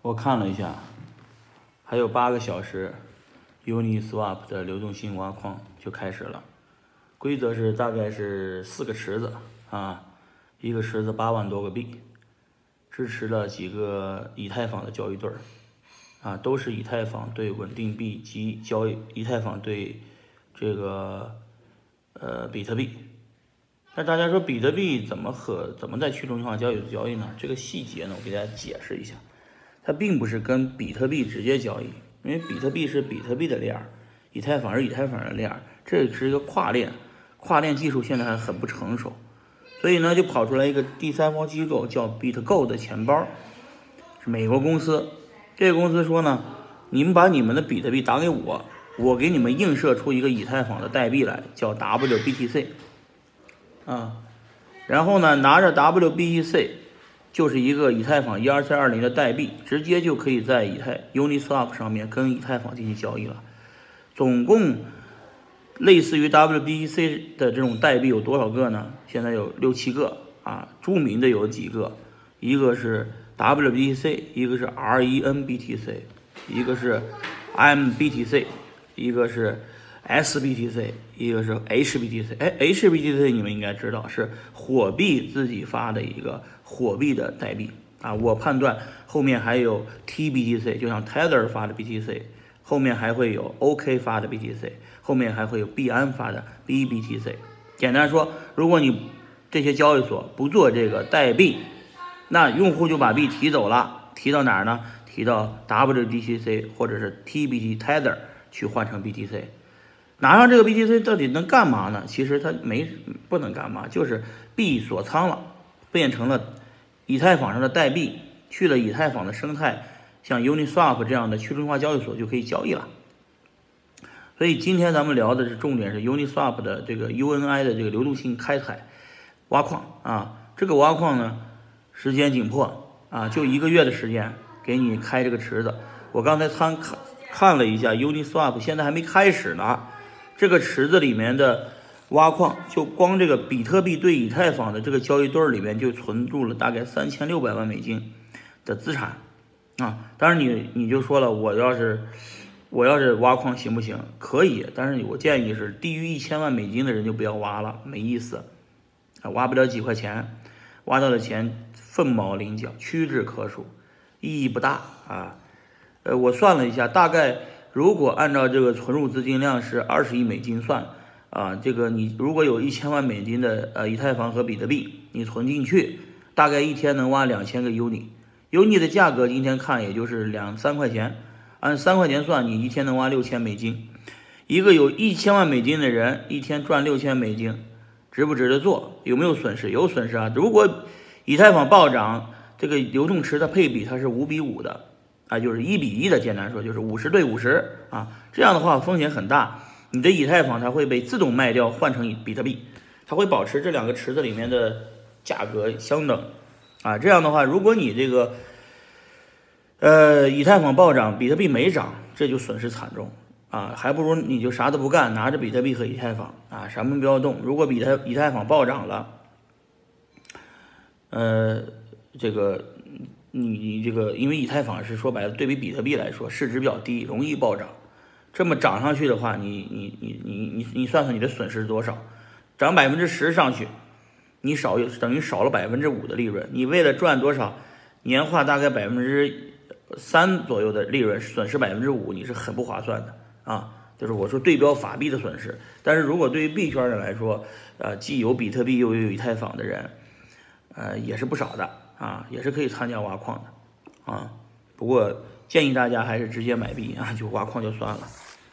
我看了一下，还有八个小时，Uniswap 的流动性挖矿就开始了。规则是大概是四个池子啊，一个池子八万多个币，支持了几个以太坊的交易对儿啊，都是以太坊对稳定币及交易以太坊对这个呃比特币。那大家说比特币怎么和怎么在去中心化交易所交易呢？这个细节呢，我给大家解释一下。它并不是跟比特币直接交易，因为比特币是比特币的链儿，以太坊是以太坊的链儿，这是一个跨链，跨链技术现在还很不成熟，所以呢就跑出来一个第三方机构叫 BitGo 的钱包，是美国公司，这个公司说呢，你们把你们的比特币打给我，我给你们映射出一个以太坊的代币来，叫 WBTC，啊，然后呢拿着 WBTC。就是一个以太坊一二三二零的代币，直接就可以在以太 Uniswap 上面跟以太坊进行交易了。总共类似于 WBTC 的这种代币有多少个呢？现在有六七个啊，著名的有几个，一个是 WBTC，一个是 RENBTC，一个是 MBTC，一个是 SBTC，一个是 HBTC。哎，HBTC 你们应该知道是火币自己发的一个。火币的代币啊，我判断后面还有 TBTC，就像 Tether 发的 BTC，后面还会有 OK 发的 BTC，后面还会有币安发的 BBTC。简单说，如果你这些交易所不做这个代币，那用户就把币提走了，提到哪儿呢？提到 WDCC 或者是 TBT Tether 去换成 BTC，拿上这个 BTC 到底能干嘛呢？其实它没不能干嘛，就是币锁仓了，变成了。以太坊上的代币去了以太坊的生态，像 Uniswap 这样的去中心化交易所就可以交易了。所以今天咱们聊的是重点是 Uniswap 的这个 UNI 的这个流动性开采挖矿啊，这个挖矿呢时间紧迫啊，就一个月的时间给你开这个池子。我刚才参看看了一下 Uniswap，现在还没开始呢，这个池子里面的。挖矿就光这个比特币对以太坊的这个交易对儿里面就存住了大概三千六百万美金的资产啊！当然你你就说了，我要是我要是挖矿行不行？可以，但是我建议是低于一千万美金的人就不要挖了，没意思啊！挖不了几块钱，挖到的钱凤毛麟角，屈指可数，意义不大啊！呃，我算了一下，大概如果按照这个存入资金量是二十亿美金算。啊，这个你如果有一千万美金的呃以太坊和比特币，你存进去，大概一天能挖两千个 Uni，Uni 的价格今天看也就是两三块钱，按三块钱算，你一天能挖六千美金。一个有一千万美金的人，一天赚六千美金，值不值得做？有没有损失？有损失啊！如果以太坊暴涨，这个流动池的配比它是五比五的啊，就是一比一的，简单说就是五十对五十啊，这样的话风险很大。你的以太坊它会被自动卖掉换成比特币，它会保持这两个池子里面的价格相等，啊，这样的话，如果你这个，呃，以太坊暴涨，比特币没涨，这就损失惨重啊，还不如你就啥都不干，拿着比特币和以太坊啊，什么不要动。如果比特以太坊暴涨了，呃，这个你你这个，因为以太坊是说白了，对比比特币来说市值比较低，容易暴涨。这么涨上去的话，你你你你你你算算你的损失是多少？涨百分之十上去，你少等于少了百分之五的利润。你为了赚多少年化大概百分之三左右的利润，损失百分之五，你是很不划算的啊！就是我说对标法币的损失。但是如果对于币圈人来说，呃，既有比特币又有以太坊的人，呃，也是不少的啊，也是可以参加挖矿的啊。不过建议大家还是直接买币啊，就挖矿就算了。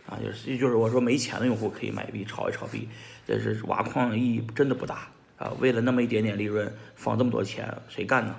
啊，就是就是我说没钱的用户可以买币炒一炒币，但是挖矿意义真的不大啊！为了那么一点点利润放这么多钱，谁干呢？